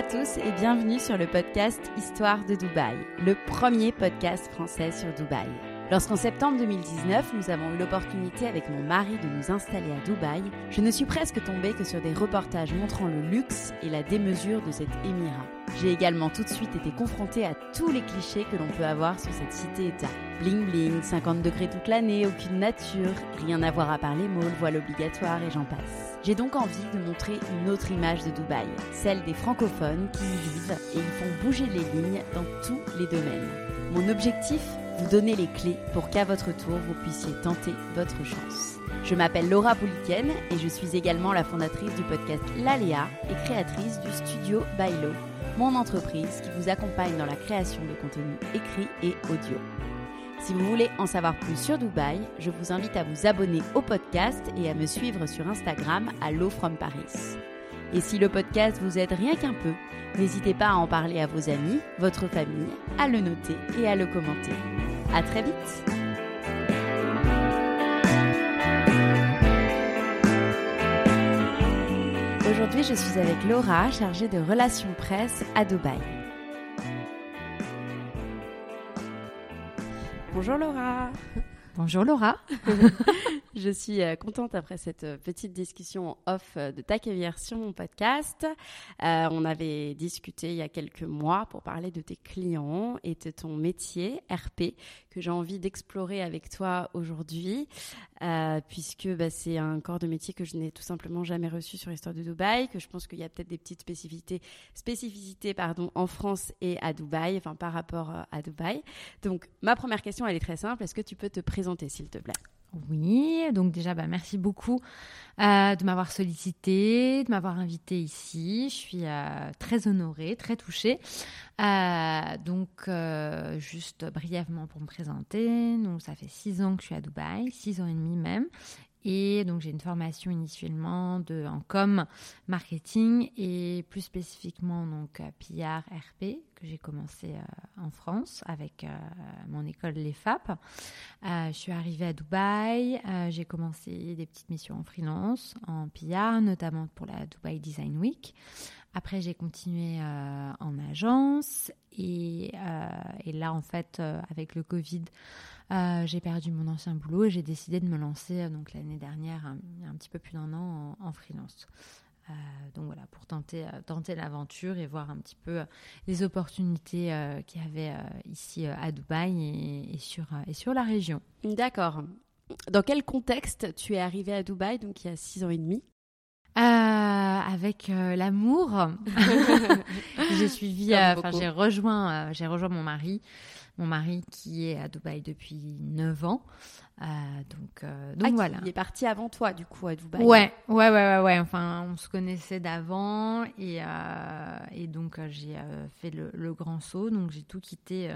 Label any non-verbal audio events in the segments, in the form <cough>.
à tous et bienvenue sur le podcast Histoire de Dubaï, le premier podcast français sur Dubaï. Lorsqu'en septembre 2019, nous avons eu l'opportunité avec mon mari de nous installer à Dubaï, je ne suis presque tombée que sur des reportages montrant le luxe et la démesure de cet émirat. J'ai également tout de suite été confrontée à tous les clichés que l'on peut avoir sur cette cité-État. Bling bling, 50 degrés toute l'année, aucune nature, rien à voir à part les malls, voile obligatoire et j'en passe. J'ai donc envie de montrer une autre image de Dubaï, celle des francophones qui y vivent et y font bouger les lignes dans tous les domaines. Mon objectif? Vous donner les clés pour qu'à votre tour vous puissiez tenter votre chance. Je m'appelle Laura Pouliken et je suis également la fondatrice du podcast L'Aléa et créatrice du studio Bailo, mon entreprise qui vous accompagne dans la création de contenu écrit et audio. Si vous voulez en savoir plus sur Dubaï, je vous invite à vous abonner au podcast et à me suivre sur Instagram à Low from Paris. Et si le podcast vous aide rien qu'un peu, n'hésitez pas à en parler à vos amis, votre famille, à le noter et à le commenter. À très vite! Aujourd'hui, je suis avec Laura, chargée de relations presse à Dubaï. Bonjour Laura. Bonjour Laura. <laughs> Je suis euh, contente après cette euh, petite discussion off euh, de t'accueillir sur mon podcast. On avait discuté il y a quelques mois pour parler de tes clients et de ton métier RP que j'ai envie d'explorer avec toi aujourd'hui euh, puisque bah, c'est un corps de métier que je n'ai tout simplement jamais reçu sur l'histoire de Dubaï, que je pense qu'il y a peut-être des petites spécificités, spécificités pardon, en France et à Dubaï, enfin par rapport à Dubaï. Donc ma première question, elle est très simple. Est-ce que tu peux te présenter s'il te plaît? Oui, donc déjà, bah, merci beaucoup euh, de m'avoir sollicité, de m'avoir invité ici. Je suis euh, très honorée, très touchée. Euh, donc, juste brièvement pour me présenter, donc ça fait six ans que je suis à Dubaï, six ans et demi même. Et donc j'ai une formation initialement en com, marketing et plus spécifiquement donc PR, RP que j'ai commencé euh, en France avec euh, mon école l'EFAP. Euh, je suis arrivée à Dubaï, euh, j'ai commencé des petites missions en freelance, en PR, notamment pour la Dubai Design Week. Après, j'ai continué en agence et, là, en fait, avec le Covid, j'ai perdu mon ancien boulot et j'ai décidé de me lancer donc l'année dernière, un, un, petit peu plus d'un an, en, freelance. donc voilà, pour tenter, tenter l'aventure et voir un petit peu les opportunités qu'il y avait ici à Dubaï et, et, sur, et sur la région. D'accord. Dans quel contexte tu es arrivée à Dubaï, donc il y a six ans et demi? Euh, avec euh, l'amour, <laughs> j'ai suivi, enfin euh, j'ai rejoint, euh, j'ai rejoint mon mari, mon mari qui est à Dubaï depuis 9 ans. donc, donc ah, voilà. Il est parti avant toi, du coup, à Dubaï. Ouais, ouais, ouais, ouais, ouais. Enfin, on se connaissait d'avant et, et donc j'ai fait le, le, grand saut. Donc j'ai tout quitté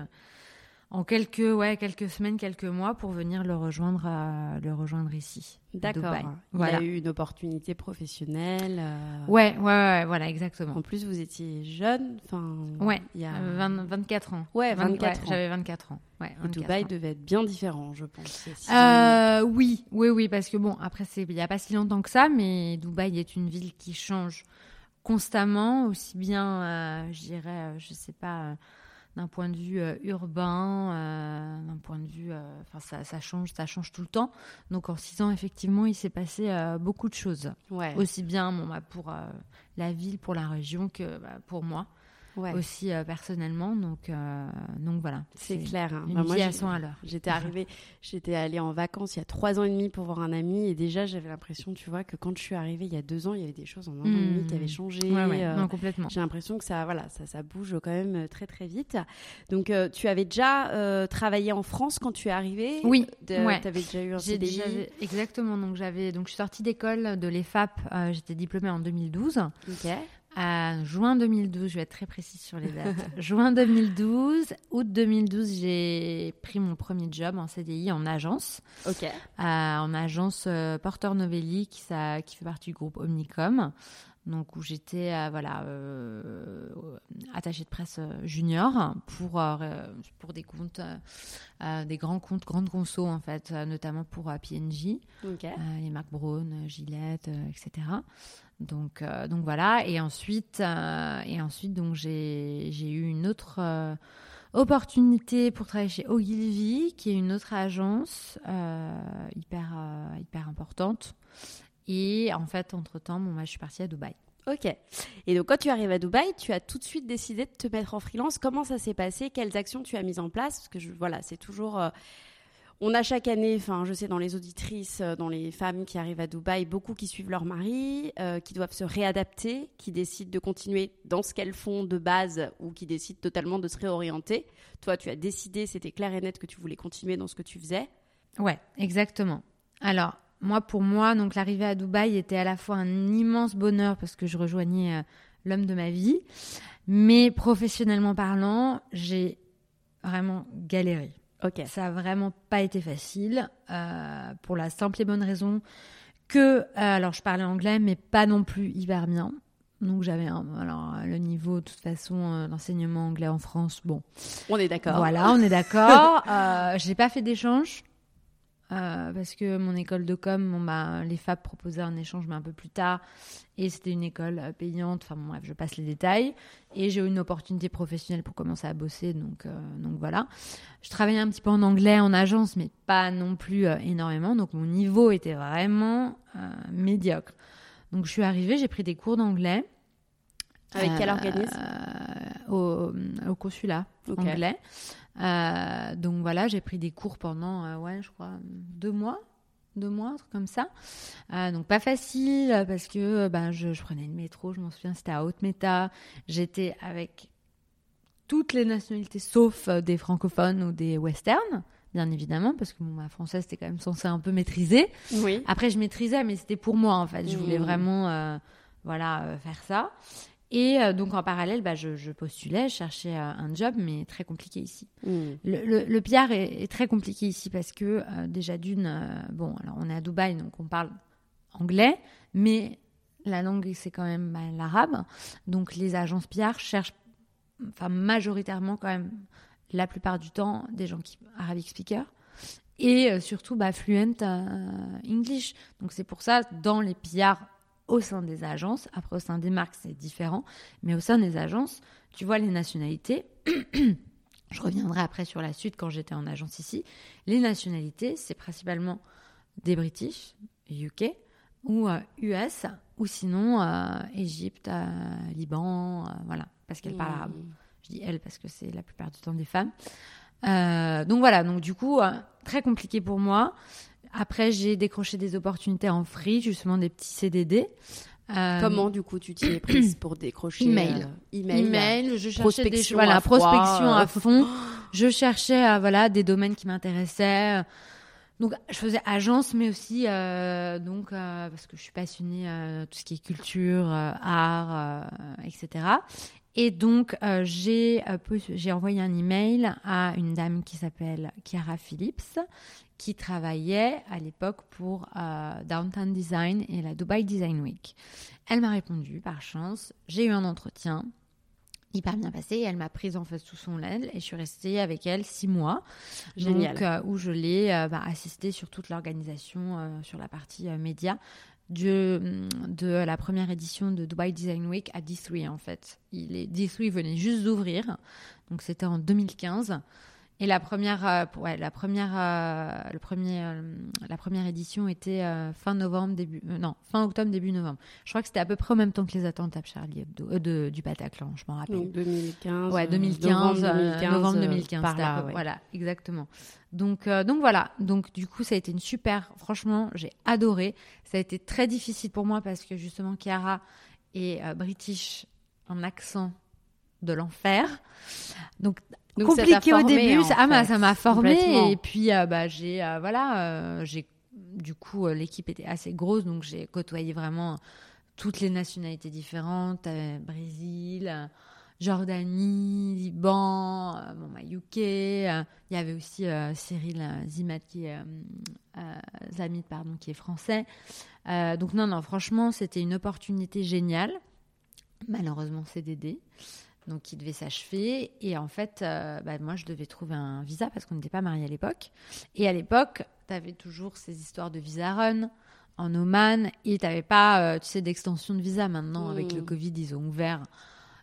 en quelques, ouais, quelques semaines, quelques mois pour venir le rejoindre, euh, le rejoindre ici. D'accord. Il voilà. a eu une opportunité professionnelle. Euh... Ouais, ouais, ouais, voilà, exactement. En plus, vous étiez jeune. Enfin, ouais, il y a 20, 24 ans. Ouais, 24 ouais, ans. J'avais 24 ans. Ouais, 24 Et Dubaï ans. devait être bien différent, je pense. Euh, oui, oui, oui, parce que bon, après, il n'y a pas si longtemps que ça, mais Dubaï est une ville qui change constamment, aussi bien, euh, je dirais, je sais pas d'un point de vue euh, urbain, euh, d'un point de vue, enfin ça, ça, change, ça change tout le temps. Donc en six ans, effectivement, il s'est passé euh, beaucoup de choses. Ouais. Aussi bien bon, bah, pour la ville, pour la région que bah, pour moi. Aussi personnellement. Donc, donc voilà. C'est clair. Hein. Une bah, vie à 100 à l'heure. J'étais arrivée, j'étais allée en vacances il y a trois ans et demi pour voir un ami et déjà j'avais l'impression, tu vois, que quand je suis arrivée il y a deux ans, il y avait des choses en un an et demi qui avaient hmm. changé. non, complètement. J'ai l'impression que ça, voilà, ça, ça bouge quand même très très vite. Donc tu avais déjà travaillé en France quand tu es arrivée? Oui. Tu avais déjà eu un CDI Exactement. Donc j'avais, donc je suis sortie d'école de l'EFAP. Euh, j'étais diplômée en 2012. Ok. juin 2012, je vais être très précise sur les dates. <laughs> juin 2012, août 2012, j'ai pris mon premier job en CDI en agence. Ok. en agence euh, Porter Novelli qui, ça, qui fait partie du groupe Omnicom donc où j'étais euh, voilà euh, attachée de presse euh, junior pour pour des comptes des grands comptes grandes consos en fait notamment pour PNJ les Mac Brown Gillette etc donc donc voilà et ensuite et ensuite donc j'ai eu une autre opportunité pour travailler chez Ogilvy qui est une autre agence hyper hyper importante et en fait, entre-temps, bon, moi, je suis partie à Dubaï. Ok. Et donc, quand tu arrives à Dubaï, tu as tout de suite décidé de te mettre en freelance. Comment ça s'est passé? Quelles actions tu as mises en place? Parce que je, voilà, c'est toujours. On a chaque année, enfin, je sais, dans les auditrices, euh, dans les femmes qui arrivent à Dubaï, beaucoup qui suivent leur mari, euh, qui doivent se réadapter, qui décident de continuer dans ce qu'elles font de base ou qui décident totalement de se réorienter. Toi, tu as décidé, c'était clair et net que tu voulais continuer dans ce que tu faisais. Ouais, exactement. Alors, moi, pour moi, donc l'arrivée à Dubaï était à la fois un immense bonheur parce que je rejoignais euh, l'homme de ma vie, mais professionnellement parlant, j'ai vraiment galéré. Ok. Ça a vraiment pas été facile euh, pour la simple et bonne raison que, euh, alors je parlais anglais, mais pas non plus hyper bien. Donc j'avais alors le niveau de toute façon l'enseignement anglais en France bon on est d'accord voilà on est d'accord <laughs> euh, j'ai pas fait d'échange euh, parce que mon école de com, bon, bah, les FAB proposaient un échange, mais un peu plus tard. Et c'était une école euh, payante. Enfin, bref, je passe les détails. Et j'ai eu une opportunité professionnelle pour commencer à bosser. Donc, euh, donc voilà. Je travaillais un petit peu en anglais en agence, mais pas non plus énormément. Donc, mon niveau était vraiment médiocre. Donc, je suis arrivée, j'ai pris des cours d'anglais. Avec quel organisme? au, au, consulat anglais. Euh, donc voilà, j'ai pris des cours pendant, euh, ouais, je crois, deux mois deux mois, un truc comme ça. Euh, donc pas facile parce que ben, je, prenais le métro, je m'en souviens, c'était à Haute-Méta. J'étais avec toutes les nationalités sauf des francophones ou des westerns, bien évidemment, parce que ma française c'était quand même censé un peu maîtriser. Oui. Après je maîtrisais, mais c'était pour moi en fait. Je voulais mmh. vraiment voilà, faire ça. Et euh, donc en parallèle, bah, je, postulais, je cherchais euh, un job, mais très compliqué ici. Hmm. Le, le, PR est, très compliqué ici parce que euh, déjà d'une, bon, alors on est à Dubaï, donc on parle anglais, mais la langue c'est quand même bah, l'arabe. Donc les agences PR cherchent, enfin majoritairement quand même, la plupart du temps, des gens qui arabic speaker et surtout bah, fluent English. Donc c'est pour ça, dans les PR au sein des agences. Après, au sein des marques, c'est différent. Mais au sein des agences, tu vois les nationalités. <clears throat> Je reviendrai après sur la suite quand j'étais en agence ici. Les nationalités, c'est principalement des British, UK, ou US, euh, ou sinon euh, Égypte, euh, Liban, voilà, parce qu'elles parlent arabe. Je dis elles parce que c'est la plupart du temps des femmes. donc voilà, donc du coup, très compliqué pour moi. Après, j'ai décroché des opportunités en free, justement des petits CDD. Euh, Comment du coup tu t'y es prise pour décrocher email. Euh, email, email, je cherchais des voilà, prospection à fond. je cherchais euh, voilà des domaines qui m'intéressaient. Donc je faisais agence, mais aussi donc parce que je suis passionnée tout ce qui est culture, art, etc. Et donc j'ai j'ai envoyé un email à une dame qui s'appelle Chiara Phillips, qui travaillait à l'époque pour euh, Downtown Design et la Dubai Design Week. Elle m'a répondu par chance. J'ai eu un entretien hyper bien passé et elle m'a prise en face sous son aile et je suis restée avec elle six mois. Génial. Euh, où je l'ai euh, bah, assistée sur toute l'organisation, sur la partie média de, de la première édition de Dubai Design Week à D3 en fait. Il est, D3 venait juste d'ouvrir, donc c'était en 2015. Et la première, euh, ouais, la première, euh, le premier, euh, la première édition était fin novembre, début, non, fin octobre, début novembre. Je crois que c'était à peu près en même temps que les attentats Charlie Hebdo, de, du Bataclan, je m'en rappelle. Donc 2015. Ouais, euh, 2015, novembre euh, 2015. novembre euh, 2015. par c'était là, à peu- ouais. Voilà, exactement. Donc, donc voilà. Donc du coup, ça a été une super. Franchement, j'ai adoré. Ça a été très difficile pour moi parce que justement, Chiara est british en accent de l'enfer. Donc, Donc, compliqué au début. en ça, ah, bah, ça m'a formé et puis euh, bah j'ai euh, voilà, euh, j'ai du coup l'équipe était assez grosse donc j'ai côtoyé vraiment toutes les nationalités différentes, Brésil, Jordanie, Liban, bon, bah, UK. Il y avait aussi Cyril Zimat qui est Zamit, pardon, qui est français. Donc non, non, franchement, c'était une opportunité géniale. Malheureusement, CDD. Donc, qui devait s'achever. Et en fait, euh, bah, moi, je devais trouver un visa parce qu'on n'était pas mariés à l'époque. Et à l'époque, tu avais toujours ces histoires de visa run en Oman et tu n'avais pas, euh, tu sais, d'extension de visa. Maintenant, avec le Covid, ils ont ouvert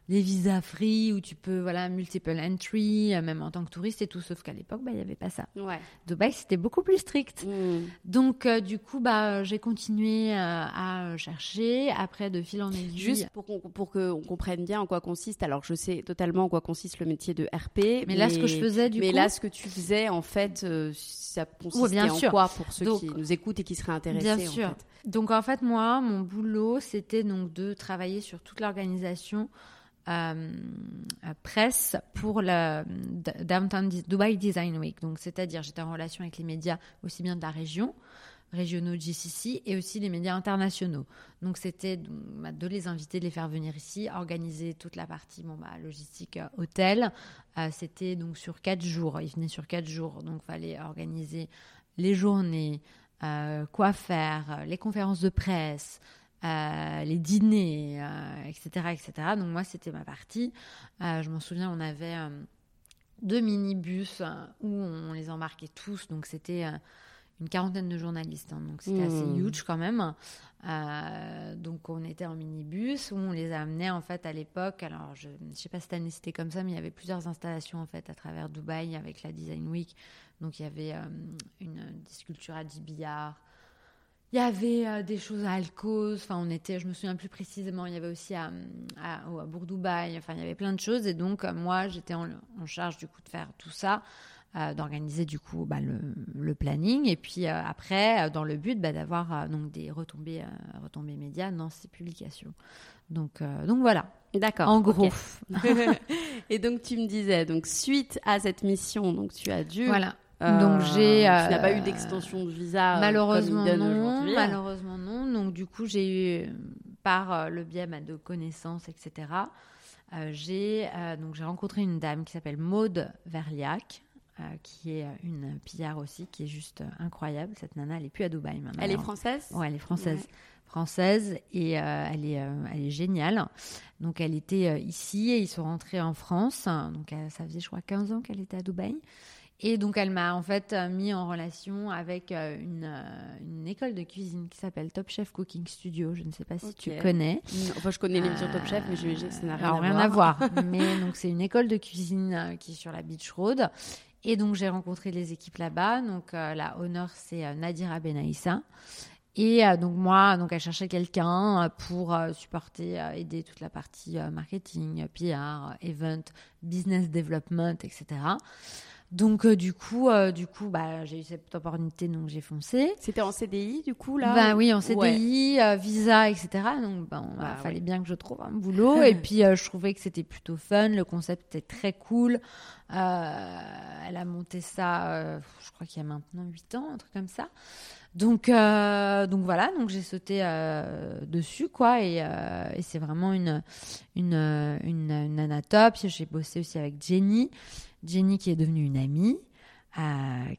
les visas free où tu peux, voilà, multiple entry, euh, même en tant que touriste et tout. Sauf qu'à l'époque, bah, il n'y avait pas ça. Ouais. Dubaï, c'était beaucoup plus strict. Mm. Donc, euh, du coup, bah, j'ai continué euh, à chercher. Après, de fil en aiguille. Juste pour qu'on pour que on comprenne bien en quoi consiste. Alors, je sais totalement en quoi consiste le métier de RP. Mais là, ce que je faisais, du mais coup. là, ce que tu faisais, en fait, euh, ça consistait bien en sûr. quoi pour ceux Donc, qui nous écoutent et qui seraient intéressés Bien en sûr. fait? Donc en fait, moi, mon boulot, c'était donc de travailler sur toute l'organisation euh, euh, presse pour le D- Downtown Dubai Design Week. Donc c'est-à-dire, j'étais en relation avec les médias aussi bien de la région régionaux GCC et aussi les médias internationaux. Donc c'était de les inviter, de les faire venir ici, organiser toute la partie bon, bah, logistique euh, hôtel. Euh, c'était donc sur quatre jours. Ils venaient sur quatre jours, donc fallait organiser les journées, euh, quoi faire, euh, les conférences de presse, euh, les dîners, euh, etc., etc. Donc moi, c'était ma partie. Euh, je m'en souviens, on avait deux minibus où on les embarquait tous. Donc c'était une quarantaine de journalistes. hein. donc c'était assez Mmh. huge quand même. Euh, donc on était en minibus où on les amenait en fait à l'époque. Alors je ne sais pas si cette année c'était comme ça, mais il y avait plusieurs installations en fait à travers Dubaï avec la Design Week. Donc il y avait euh, une, des sculptures à 10 billards. Il y avait euh, des choses à Alcos, enfin on était, je me souviens plus précisément, il y avait aussi à, à, à Bourg-Dubaï, enfin il y avait plein de choses et donc euh, moi j'étais en, en charge du coup de faire tout ça, euh, d'organiser du coup bah, le, le planning et puis après dans le but bah, d'avoir donc des retombées, retombées médias dans ces publications. Donc, donc voilà, D'accord. en gros. <laughs> et donc tu me disais, donc suite à cette mission, donc tu as dû. Voilà. Euh, Donc, j'ai, Tu euh, n'as pas eu d'extension de visa. euh, Malheureusement comme non, malheureusement non. Donc du coup j'ai eu par euh, le biais bah, de connaissances etc. euh, j'ai euh, donc j'ai rencontré une dame qui s'appelle Maude Verliac. euh, qui est une pillard aussi, qui est juste euh, incroyable. Cette nana, elle est plus à Dubaï maintenant. Elle est française? Ouais, elle est française. Ouais. Française et euh, elle, est, euh, elle est géniale. Donc elle était euh, ici et ils sont rentrés en France. Donc euh, ça faisait je crois 15 ans qu'elle était à Dubaï. Et donc elle m'a en fait euh, mis en relation avec euh, une, euh, une école de cuisine qui s'appelle Top Chef Cooking Studio. Je ne sais pas si tu connais. Non, Enfin, je connais l'émission Top Chef, mais je, ça n'a rien, Alors, à, rien voir. à voir. <laughs> Mais donc, c'est une école de cuisine qui est sur la Beach Road. Et donc, j'ai rencontré les équipes là-bas. Donc, euh, la honneur, c'est euh, Nadira Benaïssa. Et euh, donc, moi, donc, elle cherchait quelqu'un pour supporter, aider toute la partie marketing, PR, event, business development, etc. Donc, euh, du coup, euh, du coup bah, j'ai eu cette opportunité, donc j'ai foncé. C'était en CDI, du coup, là Bah oui, en Ouais. CDI, euh, visa, etc. Donc, ben, il Bah, fallait ouais. bien que je trouve un boulot. et <laughs> puis, euh, je trouvais que c'était plutôt fun. Le concept était très cool. Euh, elle a monté ça, euh, je crois qu'il y a maintenant 8 ans, un truc comme ça. Donc, euh, donc voilà, donc j'ai sauté euh, dessus, quoi. Et, euh, et c'est vraiment une, une, une, une. J'ai bossé aussi avec Jenny. Jenny qui est devenue une amie. euh,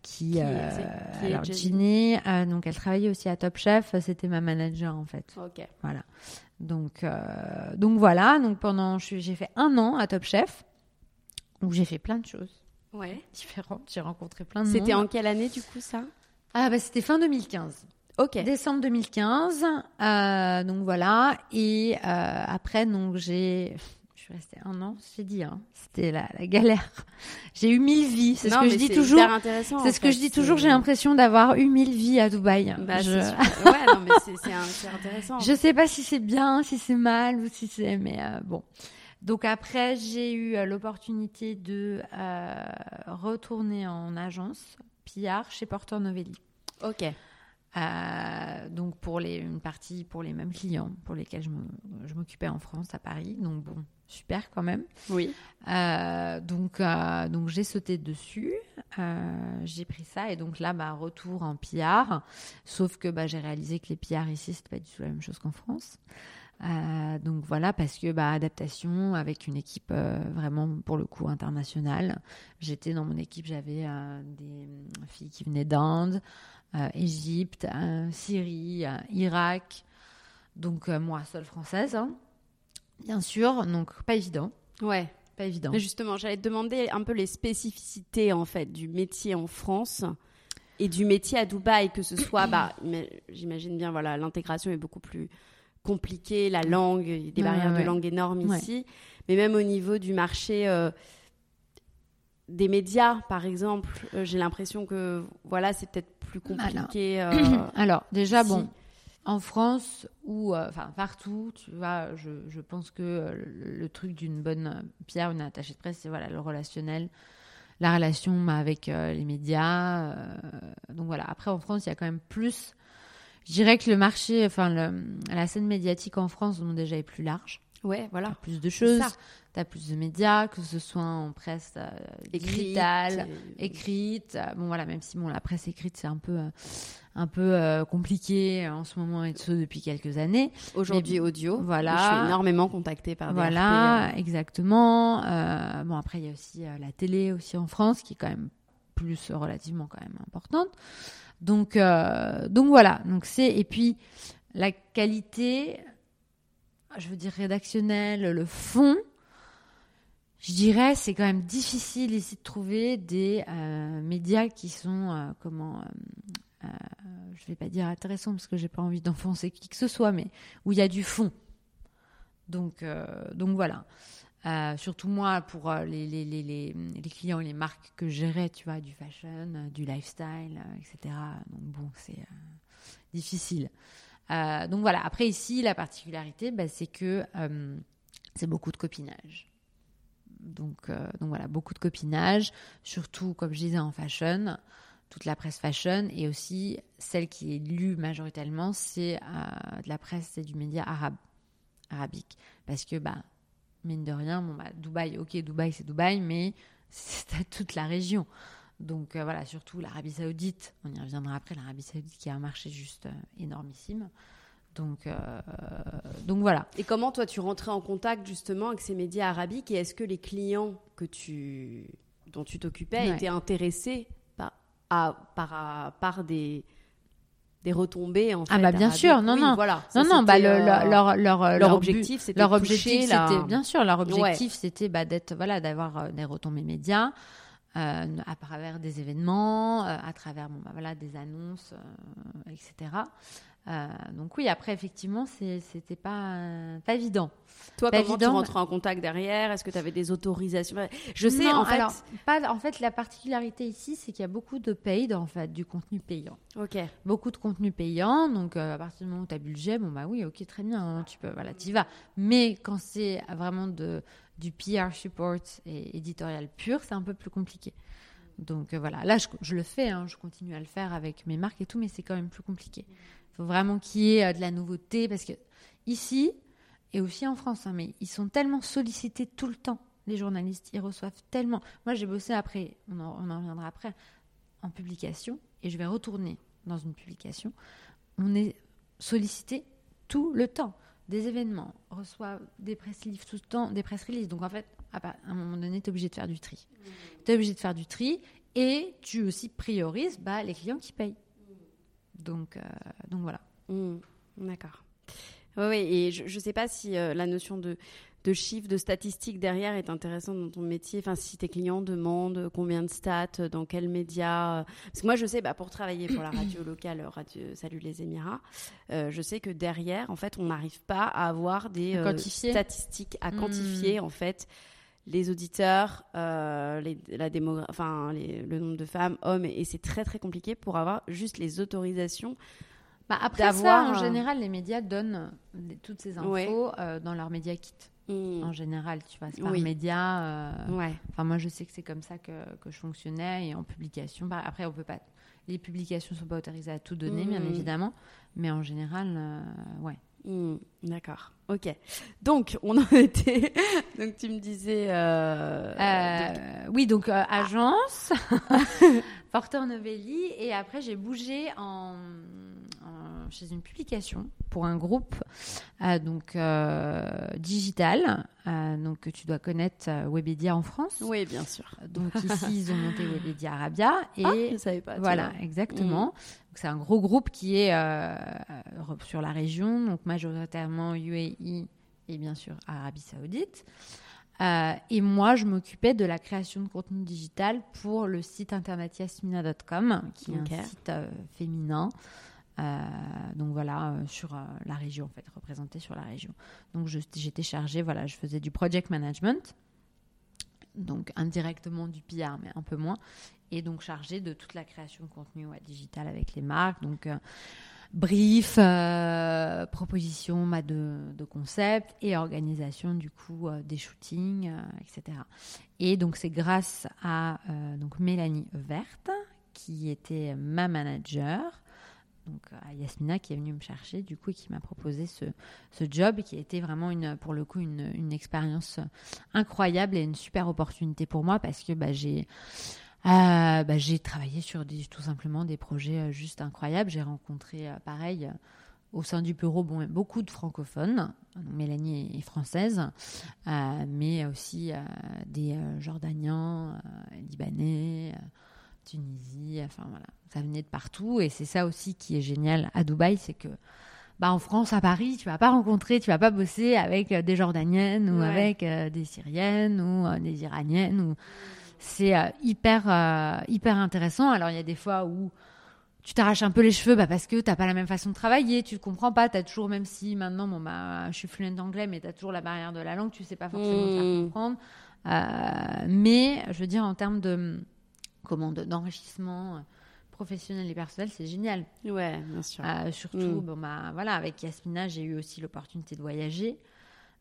qui, euh, qui alors Jenny euh, donc elle travaillait aussi à Top Chef, c'était ma manager en fait. Ok. Voilà. Donc, donc voilà. Donc pendant, j'ai fait un an à Top Chef où j'ai fait plein de choses Ouais. différentes. J'ai rencontré plein de C'était en quelle année, du coup, ça? Ah bah c'était fin 2015. Ok. Décembre 2015. euh, donc voilà. Et après, donc j'ai, suis restée un an, j'ai dit, hein. c'était la, la, galère. <laughs> J'ai eu mille vies, c'est ce que je dis toujours. C'est ce que je dis toujours, j'ai l'impression d'avoir eu mille vies à Dubaï. Bah, je... <laughs> Ouais, non, mais c'est- c'est un- c'est intéressant. je sais pas si c'est bien, si c'est mal ou si c'est. Mais euh, bon. Donc après, j'ai eu euh, l'opportunité de euh, retourner en agence PR chez Porter Novelli. Ok. Euh, donc pour les, une partie pour les mêmes clients pour lesquels je m'occupais en France, à Paris. Donc bon, super quand même. Oui. Euh, donc, euh, donc j'ai sauté dessus, j'ai pris ça et donc là, bah, retour en PR. Sauf que bah, j'ai réalisé que les PR ici, c'était pas du tout la même chose qu'en France. Euh, donc voilà, parce que bah, adaptation avec une équipe euh, vraiment pour le coup internationale. J'étais dans mon équipe, j'avais euh, des filles qui venaient d'Inde, Égypte, euh, Syrie, euh, Irak. Donc euh, moi, seule française, hein, bien sûr. Donc pas évident, Ouais. pas évident. Mais justement, j'allais te demander un peu les spécificités en fait du métier en France et du métier à Dubaï, que ce soit, bah, <coughs> ima- j'imagine bien, voilà, l'intégration est beaucoup plus compliquée, la langue, il y a des Ouais, barrières ouais, de langue énormes Ouais. ici, mais même au niveau du marché euh, des médias, par exemple, euh, j'ai l'impression que voilà, c'est peut-être plus compliqué. euh, <clears throat> Alors, déjà, bon, en France ou euh, enfin partout, tu vois, je, je pense que le, le truc d'une bonne pierre, une attachée de presse, c'est voilà le relationnel, la relation bah, avec les médias. donc voilà. Après, en France, il y a quand même plus. Je dirais que le marché, enfin la scène médiatique en France, déjà est plus large. Ouais, voilà. T'as plus de choses, t'as plus de médias, que ce soit en presse euh, Écrite, digitale, écrite. Euh, Bon voilà, même si bon la presse écrite c'est un peu euh, un peu euh, compliqué en ce moment et ce depuis quelques années. Aujourd'hui audio. voilà. Je suis énormément contactée par des Voilà, RP, exactement. Bon après il y a aussi la télé aussi en France qui est quand même plus relativement quand même importante. Donc donc voilà, donc c'est et puis la qualité je veux dire rédactionnelle, le fond je dirais, c'est quand même difficile ici de trouver des euh, médias qui sont, euh, comment, euh, euh, je vais pas dire intéressants parce que j'ai pas envie d'enfoncer qui que ce soit, mais où il y a du fond. Donc, donc voilà. Surtout moi, pour les, les, les, les, clients les marques que gérais, tu vois, du fashion, du lifestyle, etc. Donc bon, c'est difficile. Euh, donc voilà. Après ici, la particularité, bah, c'est que euh, c'est beaucoup de copinage. Donc, euh, donc voilà, beaucoup de copinage, surtout, comme je disais, en fashion, toute la presse fashion, et aussi celle qui est lue majoritairement, c'est de la presse et du média arabe, arabique. Parce que, bah, mine de rien, bon, bah, Dubaï, ok, Dubaï, c'est Dubaï, mais <laughs> c'est toute la région. Donc euh, voilà, surtout l'Arabie Saoudite, on y reviendra après, l'Arabie Saoudite qui a un marché juste euh, énormissime. Donc, euh, donc voilà. Et comment toi tu rentrais en contact justement avec ces médias arabiques et est-ce que les clients que tu dont tu t'occupais Ouais. étaient intéressés par à, par, à- par des des retombées en fait Ah bah bien sûr, non, Oui, non. voilà Ça, Non, non, bah, le- euh, leur, leur, leur, objectif, c'était leur objectif, la- c'était bien sûr, leur Ouais. objectif, c'était bah, d'être, voilà, d'avoir euh, des retombées médias euh, à travers des événements, euh, à travers, bon, bah, voilà, des annonces, euh, etc. Donc oui, après effectivement, c'était pas pas évident. toi pas comment tu évident, rentrais en contact derrière? Est-ce que tu avais des autorisations? Je sais Non, en fait. alors, pas, en fait, la particularité ici, c'est qu'il y a beaucoup de paid, en fait, du contenu payant. OK. beaucoup de contenu payant. Donc, à partir du moment où tu as budget, bon, bah oui, ok, très bien, hein, tu peux, voilà, tu y vas. Mais quand c'est vraiment de, du PR support et éditorial pur, c'est un peu plus compliqué. Donc, euh, voilà, là, je, le fais, hein, je continue à le faire avec mes marques et tout, mais c'est quand même plus compliqué. Il faut vraiment qu'il y ait euh, de la nouveauté parce que ici, et aussi en France, hein, mais ils sont tellement sollicités tout le temps. Les journalistes, ils reçoivent tellement. Moi, j'ai bossé après, on en, on en reviendra après, en publication, et je vais retourner dans une publication. On est sollicité tout le temps. Des événements, reçoit des press releases tout le temps, des press releases. Donc en fait, à un moment donné, tu es obligé de faire du tri. Tu es obligé de faire du tri et tu aussi priorises bah, les clients qui payent. Donc, euh, donc voilà. Hmm, D'accord. Oui, oui, et je ne sais pas si la notion de de chiffres, de statistiques derrière est intéressant dans ton métier. Enfin, si tes clients demandent combien de stats, dans quels médias. Parce que moi, je sais, bah, pour travailler pour la <clears throat> radio locale, radio Salut les Émirats, euh, je sais que derrière, en fait, on n'arrive pas à avoir des euh, statistiques à quantifier, hmm. en fait les auditeurs, euh, la enfin, le nombre de femmes, hommes, et, c'est très très compliqué pour avoir juste les autorisations. Bah après ça, en général, les médias donnent toutes ces infos dans leur média kit. Mm. En général, tu vois, c'est par média. Euh, ouais. Enfin, moi, je sais que c'est comme ça que, que, je fonctionnais et en publication. Bah, après, on peut pas. Les publications sont pas autorisées à tout donner, bien mm. évidemment, mais en général, euh, ouais. Mm. D'accord. Ok. Donc, on en <laughs> était. donc, tu me disais. Euh, oui, donc agence, <laughs> Porter Novelli, et après j'ai bougé en chez une publication pour un groupe euh, donc euh, digital. Euh, donc tu dois connaître Webedia en France. Oui, bien sûr. Donc ici ils ont monté Webedia Arabia et ah, je savais pas. Voilà, exactement. Mm. C'est un gros groupe qui est sur la région, donc majoritairement UAE et bien sûr Arabie Saoudite. et moi, je m'occupais de la création de contenu digital pour le site internet yasmina.com, qui est un site féminin donc voilà, euh, sur euh, la région, en fait, représenté sur la région. Donc j'étais chargée, voilà, je faisais du project management, donc indirectement du PR, mais un peu moins, et donc chargée de toute la création de contenu digital avec les marques. Donc brief, proposition bah, de, de, concept et organisation du coup des shootings, etc. Et donc c'est grâce à donc Mélanie Verte qui était ma manager donc à Yasmina qui est venue me chercher du coup et qui m'a proposé ce, ce, job qui a été vraiment une pour le coup une, expérience incroyable et une super opportunité pour moi parce que bah, j'ai euh, bah, j'ai travaillé sur tout simplement des projets euh, juste incroyables. J'ai rencontré euh, pareil au sein du bureau beaucoup de francophones. Mélanie est, française mais aussi des Jordaniens Libanais Tunisie, enfin voilà, ça venait de partout et c'est ça aussi qui est génial à Dubaï, c'est que bah en France, à Paris, tu vas pas rencontrer, tu vas pas bosser avec euh, des Jordaniennes ou avec euh, des Syriennes ou euh, des Iraniennes ou c'est hyper hyper intéressant. Alors il y a des fois où tu t'arraches un peu les cheveux bah, parce que t'as pas la même façon de travailler, tu ne comprends pas, tu as toujours, même si maintenant bon, bah, je suis fluente d'anglais, mais tu as toujours la barrière de la langue, tu sais pas forcément faire mmh. comprendre. mais je veux dire, en termes de, comment d'enrichissement euh, professionnel et personnel, c'est génial. Ouais, bien sûr. Euh, surtout, mm. bon, bah, voilà, avec Yasmina, j'ai eu aussi l'opportunité de voyager.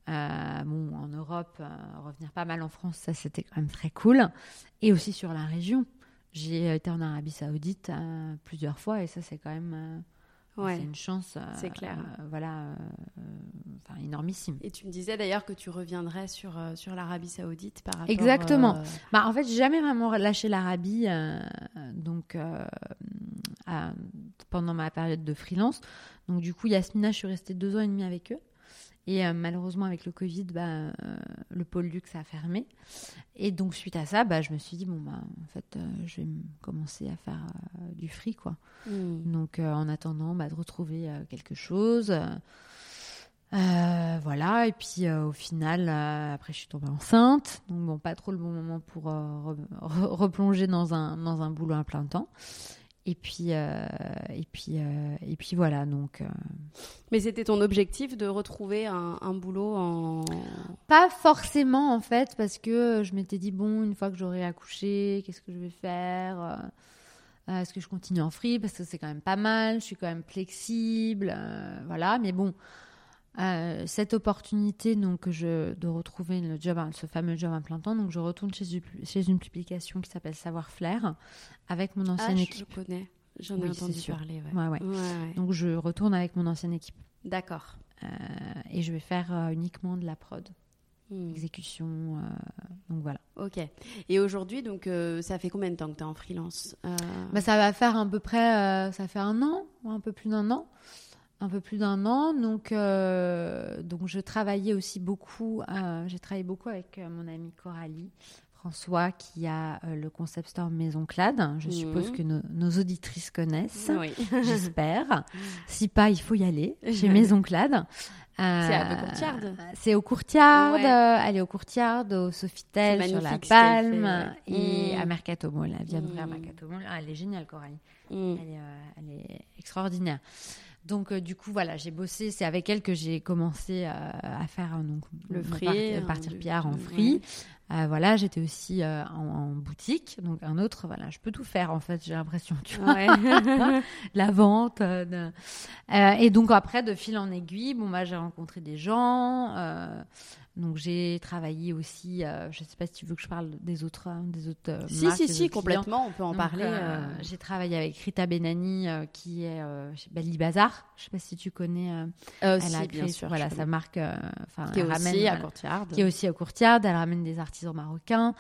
Euh, bon, en Europe, revenir pas mal en France, ça c'était quand même très cool. Et aussi sur la région. J'ai été en Arabie Saoudite plusieurs fois et ça c'est quand même c'est une chance. Euh, c'est clair. Euh, voilà, euh, enfin énormissime. Et tu me disais d'ailleurs que tu reviendrais sur sur l'Arabie Saoudite par rapport. Exactement. Bah en fait, j'ai jamais vraiment lâché l'Arabie, donc pendant ma période de freelance. Donc du coup, Yasmina, je suis restée deux ans et demi avec eux. Et euh, malheureusement, avec le Covid, bah, euh, le pôle luxe a fermé. Et donc, suite à ça, bah, je me suis dit, bon, bah, en fait, euh, je vais commencer à faire du free, quoi. Hmm. Donc, en attendant bah, de retrouver quelque chose. voilà, et puis au final, après je suis tombée enceinte, donc bon, pas trop le bon moment pour replonger dans un, dans un boulot à plein temps. Et puis, euh, et puis, euh, et puis voilà. Donc. Euh. Mais c'était ton objectif de retrouver un, un, boulot en. Pas forcément en fait, parce que je m'étais dit bon, une fois que j'aurai accouché, qu'est-ce que je vais faire Est-ce que je continue en free? Parce que c'est quand même pas mal. Je suis quand même flexible, voilà. Mais bon, euh, cette opportunité donc je, de retrouver le job, ce fameux job à plein temps. Donc je retourne chez, chez une publication qui s'appelle Savoir Flair avec mon ancienne ah, équipe. Je connais, j'en ai entendu parler. donc je retourne avec mon ancienne équipe. D'accord. Euh, et je vais faire euh, uniquement de la prod. Hmm. Exécution, donc voilà. Ok. Et aujourd'hui, donc, ça fait combien de temps que tu es en freelance bah, Ça va faire à peu près, ça fait un an, un peu plus d'un an un peu plus d'un an. Donc, euh, donc je travaillais aussi beaucoup. Euh, j'ai travaillé beaucoup avec euh, mon ami Coralie François qui a le concept store Maison Clad. Je suppose que nos, auditrices connaissent. <laughs> J'espère. si pas, il faut y aller chez <laughs> Maison Clad. C'est à Courtiard C'est au Courtiard, elle est au Courtiard, au Sofitel, sur la Palme, et mm. à Mercato Mall, elle vient d'ouvrir mm. Mercato Mall. Ah, elle est géniale, Coralie. Mm. Elle, est, elle, est, extraordinaire. Donc, du coup, voilà, j'ai bossé. C'est avec elle que j'ai commencé à faire donc, le free, hein, partir, pierre en free. Euh, voilà, j'étais aussi euh, en, boutique, donc un autre. Voilà, je peux tout faire en fait. J'ai l'impression, tu vois, <laughs> la vente. Euh, et donc après, de fil en aiguille, bon, bah, j'ai rencontré des gens. Donc j'ai travaillé aussi, euh, je ne sais pas si tu veux que je parle des autres, hein, des autres euh, Si, si, si, complètement, on peut en parler. Euh, j'ai travaillé avec Rita Benani, qui est chez Bali Bazar. Je ne sais pas si tu connais. elle a bien sûr, voilà, sa marque, qui est aussi à Courtiard. Qui est aussi à Courtiard. Elle ramène des artisans marocains.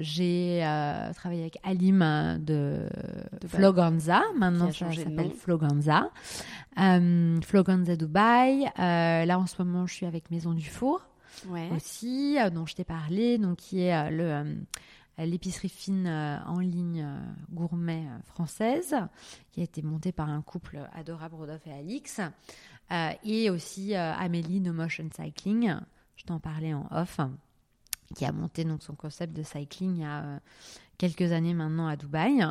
j'ai travaillé avec Alim de, de Floganza. Maintenant, ça s'appelle Floganza. Floganza Dubaï. là, en ce moment, je suis avec Maison du Four aussi, euh, dont je t'ai parlé, donc qui est euh, le euh, l'épicerie fine en ligne gourmet française, qui a été montée par un couple adorable, Rodolphe et Alix, et aussi Amélie No Motion Cycling, je t'en parlais en off, qui a monté donc son concept de cycling il y a quelques années maintenant à Dubaï.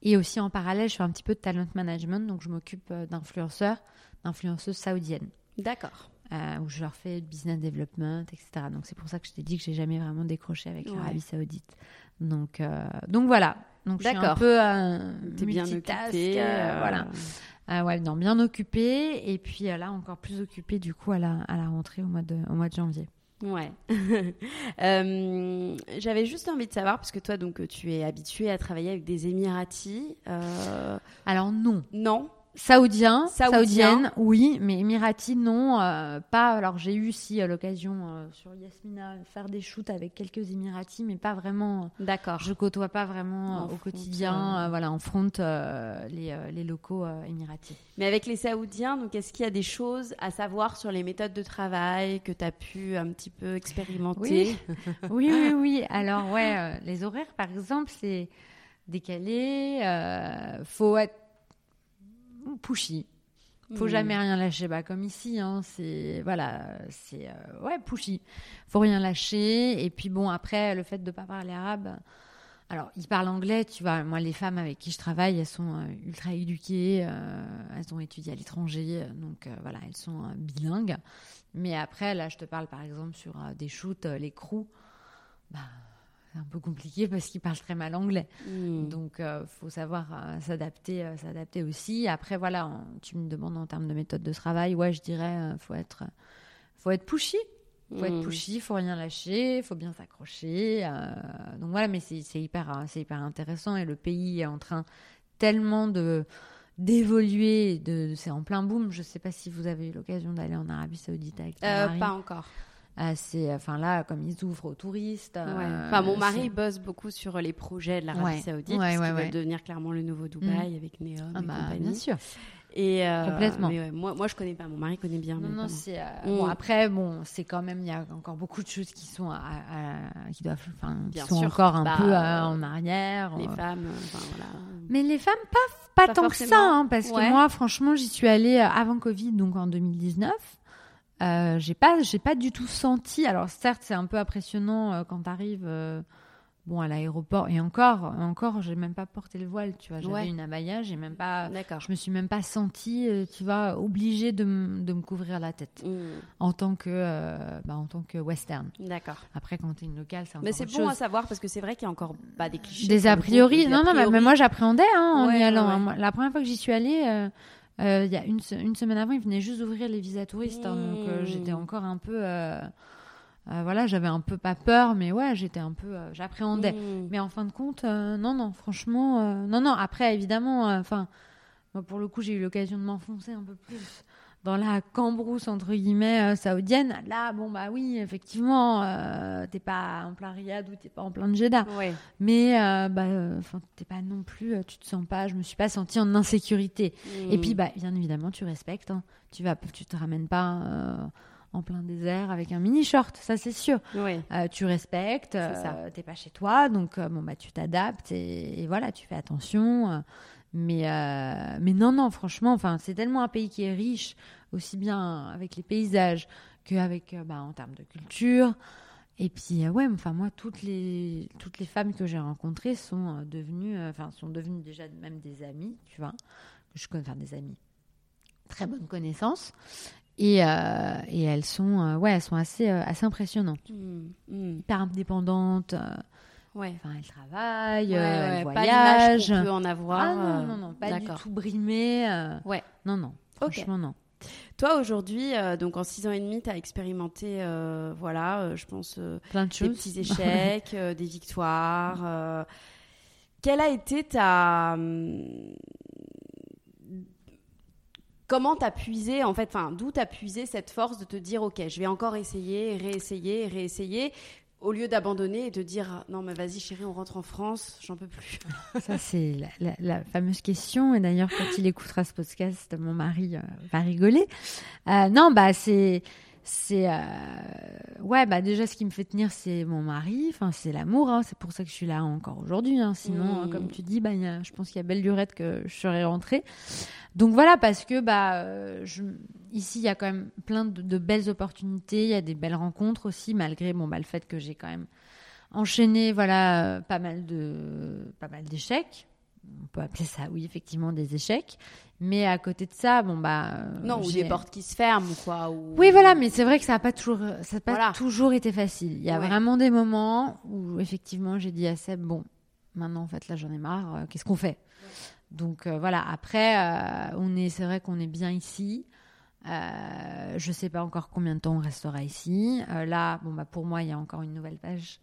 Et aussi en parallèle, je fais un petit peu de talent management, donc je m'occupe d'influenceurs, d'influenceuses saoudiennes. D'accord. Euh, où je leur fais du business development, etc. Donc c'est pour ça que je t'ai dit que j'ai jamais vraiment décroché avec l'Arabie Saoudite. Donc, euh, donc voilà. Donc je suis un peu euh, bien occupée, euh, voilà. Ouais, non, bien occupée et puis là encore plus occupée du coup à la, à la rentrée au mois de, au mois de janvier. Ouais. <laughs> J'avais juste envie de savoir, parce que toi, donc, tu es habituée à travailler avec des Émiratis. Alors non. Non? Saoudien, saoudienne, oui, mais Émirati, non, euh, pas. Alors j'ai eu aussi euh, l'occasion euh, sur Yasmina faire des shoots avec quelques Émiratis, mais pas vraiment. D'accord. Je côtoie pas vraiment au quotidien, voilà, en front les, les, locaux émiratis. Mais avec les Saoudiens, donc est-ce qu'il y a des choses à savoir sur les méthodes de travail que tu as pu un petit peu expérimenter Oui, <laughs> oui, oui, oui. Alors ouais, les horaires, par exemple, c'est décalé. faut être pushy. Faut hmm. jamais rien lâcher, bah comme ici, hein, c'est voilà, c'est euh, ouais pushy. Faut rien lâcher. Et puis bon, après le fait de pas parler arabe, alors ils parlent anglais, tu vois. Moi, les femmes avec qui je travaille, elles sont euh, ultra éduquées, euh, elles ont étudié à l'étranger, donc voilà, elles sont bilingues. Mais après, là, je te parle par exemple sur des shoots, les crews, bah un peu compliqué <laughs> parce qu'il parle très mal anglais. Hmm. Donc, il euh, faut savoir euh, s'adapter, euh, s'adapter aussi. Après, voilà, tu me demandes en termes de méthode de travail. Ouais, je dirais, faut être, faut être pushy. Faut être hmm. pushy, faut rien lâcher, faut bien s'accrocher. donc voilà, mais c'est hyper, c'est hyper intéressant et le pays est en train tellement de d'évoluer, de, c'est en plein boom. Je sais pas si vous avez eu l'occasion d'aller en Arabie Saoudite avec Pas encore. Euh, c'est enfin là comme ils ouvrent aux touristes. Euh, enfin mon mari bosse beaucoup sur les projets de l'Arabie Saoudite qui va devenir clairement le nouveau Dubaï mm. avec Neom ah, et bah, compagnie. Bien sûr. Et euh, Complètement. Mais moi, moi, je connais pas. Mon mari connaît bien. Non, non, c'est bon. Après, bon, c'est quand même. Il y a encore beaucoup de choses qui sont, qui doivent, enfin, qui sont encore un bah, peu en arrière. Les femmes, voilà. Mais les femmes, pas, pas, tant que ça, hein, parce que moi, franchement, j'y suis allée avant Covid, donc en 2019. Euh, j'ai pas, j'ai pas du tout senti. Alors certes, c'est un peu impressionnant euh, quand tu arrives euh, bon à l'aéroport et encore, encore, j'ai même pas porté le voile. Tu vois, j'avais une abaya, j'ai même pas. D'accord. Je me suis même pas sentie, tu vois, obligée de, de me couvrir la tête mmh. en tant que, bah, en tant que western. D'accord. Après, quand tu es une locale, c'est Mais c'est bon à savoir parce que c'est vrai qu'il y a encore pas des clichés. Des a priori. non, non, mais, moi j'appréhendais hein, en y allant. Hein. La première fois que j'y suis allée euh, il y a une, une, semaine avant, ils venaient juste d'ouvrir les visas touristes. Hein, donc euh, mmh. j'étais encore un peu. Euh, voilà, j'avais un peu pas peur, mais ouais, j'étais un peu. J'appréhendais. Mmh. Mais en fin de compte, non, non, franchement. non, non, après, évidemment, enfin. pour le coup, j'ai eu l'occasion de m'enfoncer un peu plus dans la cambrousse entre guillemets euh, saoudienne, là bon bah oui effectivement euh, t'es pas en plein Riyad ou t'es pas en plein Jeddah, mais euh, bah enfin t'es pas non plus, tu te sens pas, je me suis pas sentie en insécurité. Mm. Et puis bah bien évidemment tu respectes, hein. tu vas, tu te ramènes pas en plein désert avec un mini short, ça c'est sûr. tu respectes, t'es pas chez toi, donc bon bah tu t'adaptes et, et, voilà tu fais attention. Mais, euh, mais non, non, franchement, enfin, c'est tellement un pays qui est riche aussi bien avec les paysages qu'avec euh, bah, en termes de culture. Et puis euh, ouais, enfin moi toutes les toutes les femmes que j'ai rencontrées sont devenues, enfin sont devenues déjà même des amies, tu vois, que je connais, enfin des amies, très bonnes connaissances. Et, euh, et elles sont ouais, elles sont assez assez impressionnantes, Mm, mm. hyper indépendantes. euh, Ouais. Enfin, elles travaillent, Ouais, euh, ouais, elles pas peut en avoir. Ah non, euh, non, non, pas du tout brimées. euh, Ouais. Non, non, franchement, non. Toi, aujourd'hui, euh, donc en six ans et demi, tu as expérimenté, voilà, je pense, Plein de des petits <laughs> échecs, des victoires. Quelle a été ta. hum, Comment t'as puisé, en fait, enfin, d'où t'as puisé cette force de te dire, ok, je vais encore essayer, réessayer, réessayer, au lieu d'abandonner et de dire, non, mais vas-y, chérie, on rentre en France, j'en peux plus. <laughs> Ça, c'est la, fameuse question. Et d'ailleurs, quand il écoutera ce podcast, mon mari euh, va rigoler. Euh, non, bah, c'est. C'est. euh, Ouais, bah, déjà, ce qui me fait tenir, c'est mon mari. Enfin, c'est l'amour. hein. C'est pour ça que je suis là encore aujourd'hui. hein. Sinon, Mm. euh, comme tu dis, bah, y a- je pense qu'il y a belle lurette que je serais rentrée. Donc voilà, parce que bah, euh, je- ici, il y a quand même plein de, de belles opportunités. Il y a des belles rencontres aussi, malgré bon, bah, le fait que j'ai quand même enchaîné voilà, euh, pas mal de pas mal d'échecs. On peut appeler ça, oui, effectivement, des échecs. Mais à côté de ça, bon, bah. euh, Non, ou des portes qui se ferment, ou quoi. Ou... oui, voilà, mais c'est vrai que ça n'a pas toujours, ça a pas Voilà. toujours été facile. Il y a Ouais. vraiment des moments où effectivement j'ai dit à Seb, bon, maintenant en fait là j'en ai marre, euh, qu'est-ce qu'on fait? Donc euh, voilà. Après, euh, on est, c'est vrai qu'on est bien ici. Je sais pas encore combien de temps on restera ici. Là, bon bah pour moi, il y a encore une nouvelle page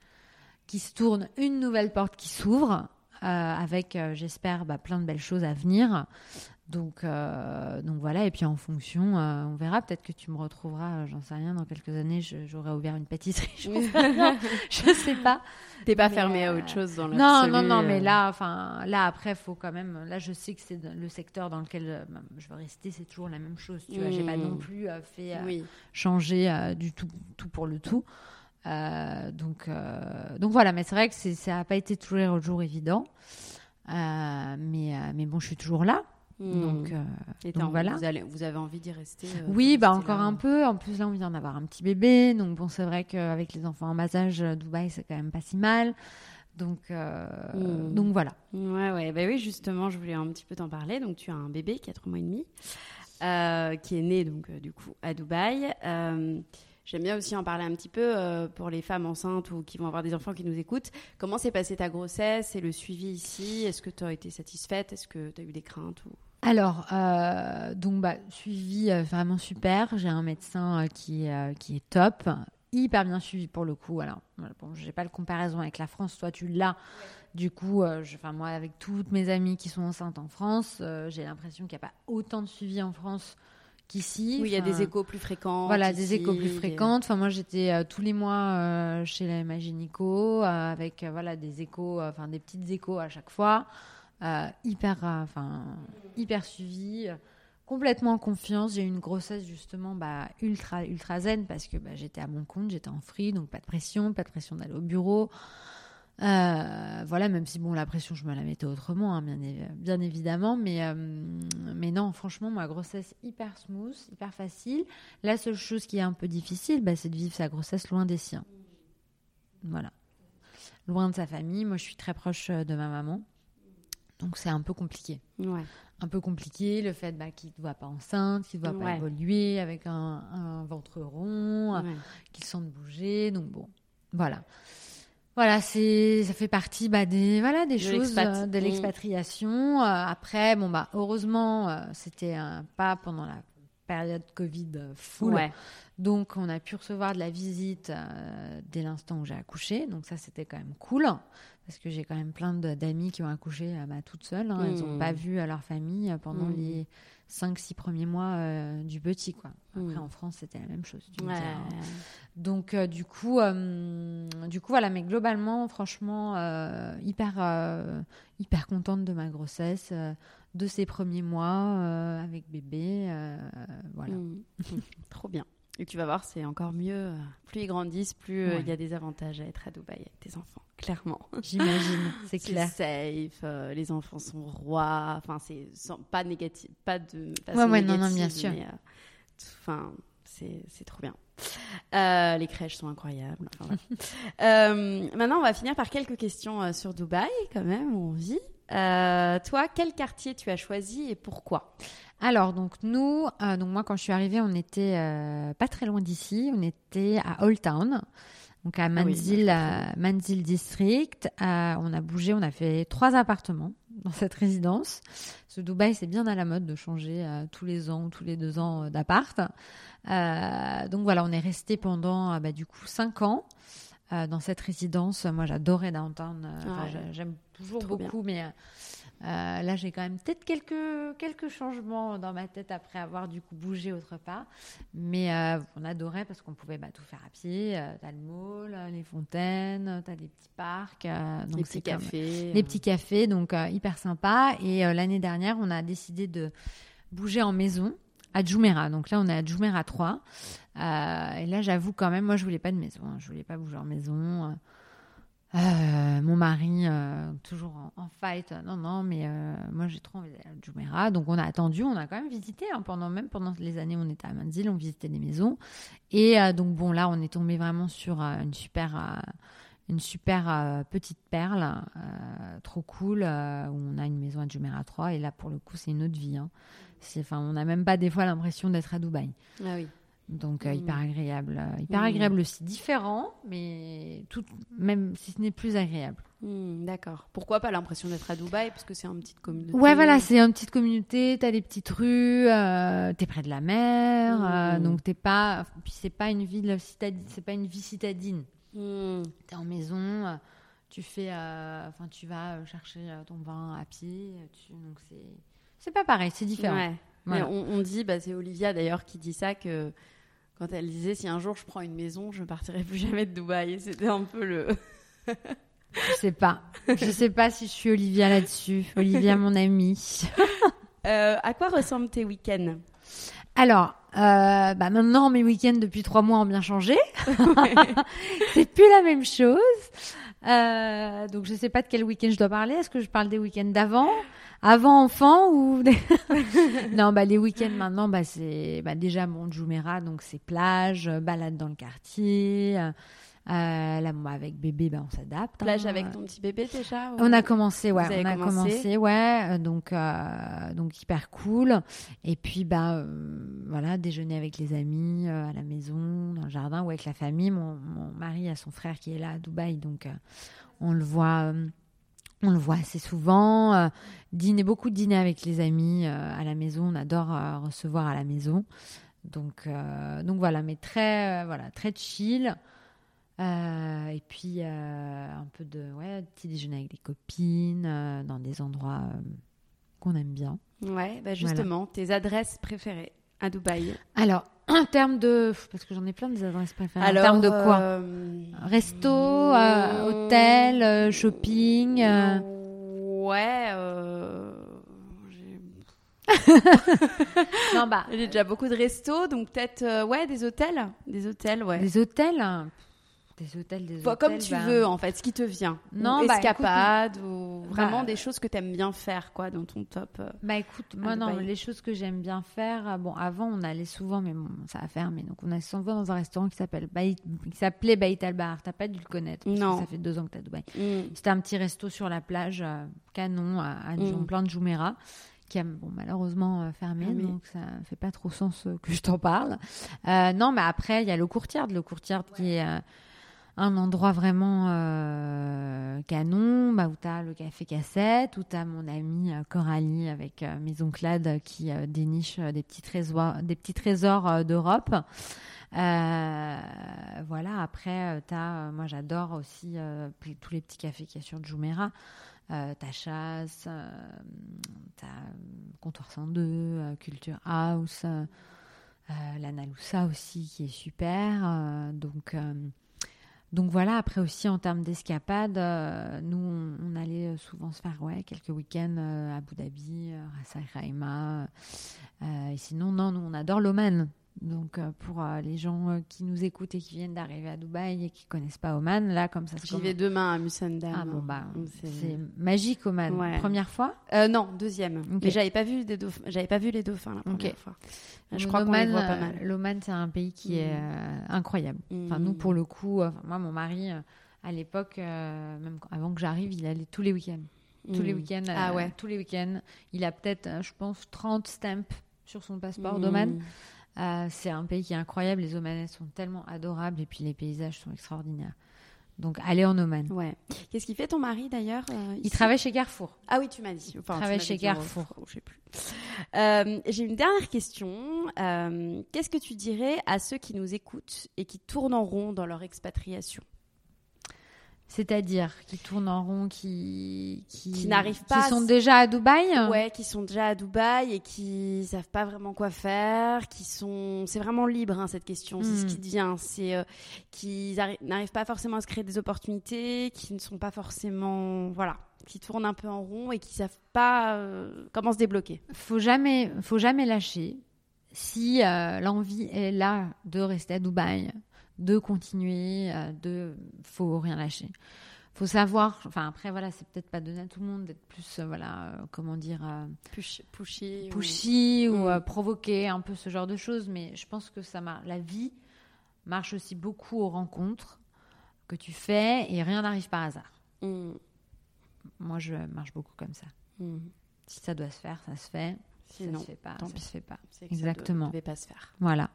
qui se tourne, une nouvelle porte qui s'ouvre, avec, euh, j'espère, bah, plein de belles choses à venir. Donc, euh, donc voilà, et puis en fonction, euh, on verra. Peut-être que tu me retrouveras, euh, j'en sais rien, dans quelques années, j'aurai ouvert une pâtisserie. <laughs> je sais pas. T'es pas fermé à euh, autre chose dans Non, l'absolu, non, non, mais euh. là, enfin, là après, faut quand même. Là, je sais que c'est le secteur dans lequel euh, je veux rester, c'est toujours la même chose. Tu vois, j'ai pas Mm. non plus euh, fait euh, Oui. changer euh, du tout, tout pour le tout. Euh, donc, euh, donc voilà, mais c'est vrai que ça n'a pas été toujours jour évident. Euh, mais, mais bon, je suis toujours là. Mm. Donc, Et donc t'as- voilà. vous, allez- vous avez envie d'y rester Oui, bah encore là. un peu. En plus, là, on vient d'avoir un petit bébé. Donc, bon, c'est vrai qu'avec les enfants en bas âge, Dubaï, c'est quand même pas si mal. Donc, euh, Mm. donc voilà. Ouais, ouais. Bah oui, justement, je voulais un petit peu t'en parler. Donc, tu as un bébé, 4 mois et demi, euh, qui est né, donc, euh, du coup, à Dubaï. J'aime bien aussi en parler un petit peu euh, pour les femmes enceintes ou qui vont avoir des enfants qui nous écoutent. Comment s'est passée ta grossesse et le suivi ici? Est-ce que tu as été satisfaite? Est-ce que tu as eu des craintes ou... Alors, euh, donc, bah, suivi euh, vraiment super. J'ai un médecin qui, qui est top, hyper bien suivi pour le coup. Alors, bon, j'ai pas le comparaison avec la France. Toi, tu l'as. Du coup, euh, moi, avec toutes mes amies qui sont enceintes en France, j'ai l'impression qu'il n'y a pas autant de suivi en France qu'ici. Oui, il y a des échos plus fréquents. Voilà, ici, des échos plus fréquentes. Enfin, moi, j'étais euh, tous les mois euh, chez la MA Gynéco, euh, avec euh, voilà des échos, enfin des petites échos à chaque fois, hyper, enfin hyper suivi, complètement en confiance. J'ai eu une grossesse justement bah, ultra ultra zen parce que bah, j'étais à mon compte, j'étais en free, donc pas de pression, pas de pression d'aller au bureau. Euh, voilà, même si bon, la pression, je me la mettais autrement, hein, bien, évi- bien évidemment, mais, euh, mais non, franchement, ma grossesse hyper smooth, hyper facile. La seule chose qui est un peu difficile, bah, c'est de vivre sa grossesse loin des siens. Voilà. Loin de sa famille. Moi, je suis très proche euh, de ma maman. Donc, c'est un peu compliqué. Ouais. Un peu compliqué, le fait bah, qu'il ne voit pas enceinte, qu'il ne voit pas évoluer avec un, un ventre rond, Ouais. qu'ils sentent bouger. Donc bon, voilà. Voilà, c'est ça fait partie bah, des voilà des De choses euh, de Mm. l'expatriation. Euh, après, bon bah heureusement, euh, c'était un pas pendant la période Covid full. Ouais. Donc on a pu recevoir de la visite dès l'instant où j'ai accouché. Donc ça c'était quand même cool parce que j'ai quand même plein d'amis qui ont accouché euh, bah, toutes seules. hein. Elles n'ont pas vu euh, leur famille euh, pendant Mm. les 5-6 premiers mois euh, du petit. Quoi. Après en France c'était la même chose. Ouais. hein. Donc euh, du coup, euh, du coup voilà, mais globalement, franchement, hyper, hyper contente de ma grossesse, de ces premiers mois avec bébé, voilà. <laughs> Trop bien. Et tu vas voir, c'est encore mieux. Plus ils grandissent, plus il Ouais. y a des avantages à être à Dubaï avec tes enfants, clairement. <laughs> J'imagine, c'est C'est clair. safe, euh, les enfants sont rois. Enfin, c'est pas négatif, pas de façon Ouais, ouais, non, non, bien sûr. euh, c'est c'est trop bien. Euh, les crèches sont incroyables. Enfin, <laughs> maintenant, on va finir par quelques questions sur Dubaï, quand même, où on vit. Euh, toi, quel quartier tu as choisi et pourquoi? Alors, donc nous, euh, donc moi, quand je suis arrivée, on était euh, pas très loin d'ici. On était à Old Town, donc à Ah oui, Manzil, euh, Manzil District. Euh, on a bougé, on a fait trois appartements <laughs> dans cette résidence. Ce Dubaï, c'est bien à la mode de changer euh, tous les ans ou tous les deux ans euh, d'appart. Euh, donc voilà, on est resté pendant bah, du coup cinq ans. dans cette résidence, moi j'adorais Downtown, j'a- j'aime toujours beaucoup, mais euh, là, j'ai quand même peut-être quelques, quelques changements dans ma tête après avoir du coup bougé autre part. Mais euh, on adorait parce qu'on pouvait bah, tout faire à pied. Euh, t'as le mall, les fontaines, t'as des petits parcs. donc Les petits comme- cafés. Les petits cafés, donc hyper sympa. Et l'année dernière, on a décidé de bouger en maison à Jumeirah. Donc là, on est à Jumeirah 3. Euh, et là, j'avoue quand même, moi, je voulais pas de maison. hein. Je voulais pas bouger en maison. Euh, mon mari, euh, toujours en, fight, non, non, mais euh, moi j'ai trop envie d'aller à. Donc on a attendu, on a quand même visité, hein, pendant, même pendant les années où on était à Manzil, on visitait des maisons. Et donc bon, là on est tombé vraiment sur une super, une super petite perle, trop cool, où on a une maison à Jumeirah 3. Et là pour le coup, c'est une autre vie. hein. On n'a même pas des fois l'impression d'être à Dubaï. Ah oui. Donc euh, hyper agréable, euh, hyper Mm. agréable aussi, différent, mais tout, même si ce n'est plus agréable. Hmm, D'accord. Pourquoi pas l'impression d'être à Dubaï Parce que c'est une petite communauté. Ouais, voilà, c'est une petite communauté, t'as des petites rues, euh, t'es près de la mer, donc t'es pas, puis c'est pas une ville citadine, c'est pas une vie citadine. Hmm. T'es en maison, tu fais, enfin tu vas chercher ton vin à pied, tu- donc c'est, c'est pas pareil, c'est différent. Ouais. Voilà. Mais on, on dit, bah, c'est Olivia d'ailleurs qui dit ça, que quand elle disait si un jour je prends une maison, je ne partirai plus jamais de Dubaï. C'était un peu le. Je sais pas, je sais pas si je suis Olivia là-dessus. Olivia, mon amie. <laughs> Euh, à quoi ressemblent tes week-ends? Alors, euh, bah maintenant mes week-ends depuis trois mois ont bien changé. <laughs> c'est plus la même chose. Euh, donc je sais pas de quel week-end je dois parler. Est-ce que je parle des week-ends d'avant, avant enfant ou <laughs> non bah les week-ends maintenant bah c'est bah déjà mon Jumeirah donc c'est plage, euh, balade dans le quartier. euh, là moi avec bébé bah on s'adapte. hein. Plage avec ton petit bébé déjà ou- On a commencé, ouais. On a commencé? commencé, ouais. euh, Donc, euh, donc hyper cool. Et puis, bah, euh, voilà, déjeuner avec les amis à la maison, dans le jardin ou avec la famille. Mon, mon mari a son frère qui est là à Dubaï, donc on le voit. On le voit assez souvent. euh, dîner, beaucoup de dîner avec les amis euh, à la maison. On adore euh, recevoir à la maison. Donc, donc voilà, mais très, voilà, très chill. Et puis un peu de ouais, petit déjeuner avec des copines dans des endroits qu'on aime bien. Ouais, bah justement, tes adresses préférées à Dubaï. Alors, en termes de. Parce que j'en ai plein des adresses préférées. en termes de quoi? euh, Resto, euh, hôtel, euh, shopping. euh, Ouais. euh, j'ai- <laughs> Non, bah. J'ai déjà beaucoup de restos, donc peut-être ouais des hôtels, des hôtels, ouais. Des hôtels? Des hôtels, des Bah, hôtels. comme tu bah, veux en fait, ce qui te vient. Non, ou bah, escapade ou vraiment bah, des choses que t'aimes bien faire quoi dans ton top. euh. Bah écoute, moi non, les choses que j'aime bien faire, euh, bon avant on allait souvent, mais bon ça a fermé, donc on allait souvent dans un restaurant qui s'appelle qui s'appelait Baït Al Bahar. T'as pas dû le connaître parce que Non. ça fait deux ans que t'es à Dubaï. Mm. C'était un petit resto sur la plage, euh, canon, à, à Mm. plein de Jumeirah, qui a bon, malheureusement fermé, donc ça fait pas trop sens que je t'en parle. Euh, non, mais après, il y a le Courtiard, le Courtiard qui est un endroit vraiment euh, canon, bah, où tu as le café cassette, où tu as mon amie euh, Coralie avec euh, euh, qui euh, déniche des petits trésors, d'Europe. Voilà, après, as, moi j'adore aussi tous les petits cafés qu'il y a sur Jumeirah. Euh, t'as Chasse, euh, t'as euh, Comptoir 102, euh, Culture House, la Naloussa aussi qui est super. donc, donc voilà, après aussi en termes d'escapade, euh, nous on, allait euh, souvent se faire ouais, quelques week-ends euh, à Abu Dhabi, euh, Ras et sinon, non, nous on adore l'Oman. Donc euh, pour euh, les gens euh, qui nous écoutent et qui viennent d'arriver à Dubaï et qui connaissent pas Oman, là comme ça se J'y vais demain à Musandam. Ah bon bah c'est magique Oman. Ouais. Première fois? Euh, non, deuxième. Ok. Mais j'avais pas vu des dauphins. J'avais pas vu les dauphins la première fois. Je crois qu'on les voit pas mal. L'Oman c'est un pays qui est euh, incroyable. Enfin Mm. nous pour le coup, moi mon mari à l'époque, euh, même avant que j'arrive, il allait tous les week-ends. Tous les Mm. week-ends. Ah ouais. Tous les week-ends. Il a peut-être, je pense, 30 stamps sur son passeport Mm. d'Oman. Euh, c'est un pays qui est incroyable. Les Omanais sont tellement adorables et puis les paysages sont extraordinaires. Donc allez en Oman. Ouais. Qu'est-ce qu'il fait ton mari d'ailleurs euh, Il travaille chez Carrefour. Ah oui, tu m'as dit. Enfin, tu travaille chez Carrefour. Je sais plus. Euh, J'ai une dernière question. Euh, Qu'est-ce que tu dirais à ceux qui nous écoutent et qui tournent en rond dans leur expatriation? C'est-à-dire qui tournent en rond, qui qui, Qui n'arrivent pas qui sont déjà à Dubaï. Ouais, qui sont déjà à Dubaï et qui savent pas vraiment quoi faire, qui sont, c'est vraiment libre hein, cette question, c'est ce Mm. qui devient, c'est euh, qui arri- n'arrivent pas forcément à se créer des opportunités, qui ne sont pas forcément, voilà, qui tournent un peu en rond et qui savent pas euh, comment se débloquer. Faut jamais, faut jamais lâcher. Si euh, l'envie est là de rester à Dubaï, de continuer, euh, de, faut rien lâcher. Faut savoir, enfin après voilà, c'est peut-être pas donné à tout le monde d'être plus, euh, voilà, euh, comment dire, euh, Push, pushy. ou- pushy ou Mm. euh, provoquer un peu ce genre de choses. Mais je pense que ça la vie marche aussi beaucoup aux rencontres que tu fais et rien n'arrive par hasard. Mm, Moi, je marche beaucoup comme ça. mm. Si ça doit se faire, ça se fait. Si Sinon, ça se fait pas, tant ça pis. se fait pas. que ça Exactement. ne devait pas se faire. Voilà.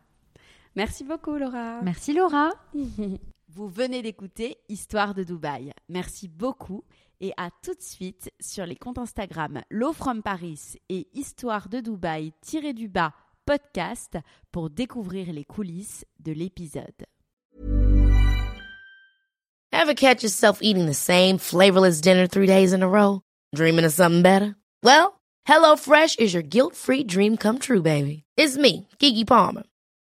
Merci beaucoup, Laura. Merci Laura. <laughs> Vous venez d'écouter Histoire de Dubaï. Merci beaucoup et à tout de suite sur les comptes Instagram Low from Paris et Histoire de Dubaï tiré du bas podcast pour découvrir les coulisses de l'épisode. Ever catch yourself eating the same flavorless dinner three days in a row? Dreaming of something better? Well, HelloFresh is your guilt-free dream come true, baby. It's me, Kiki Palmer.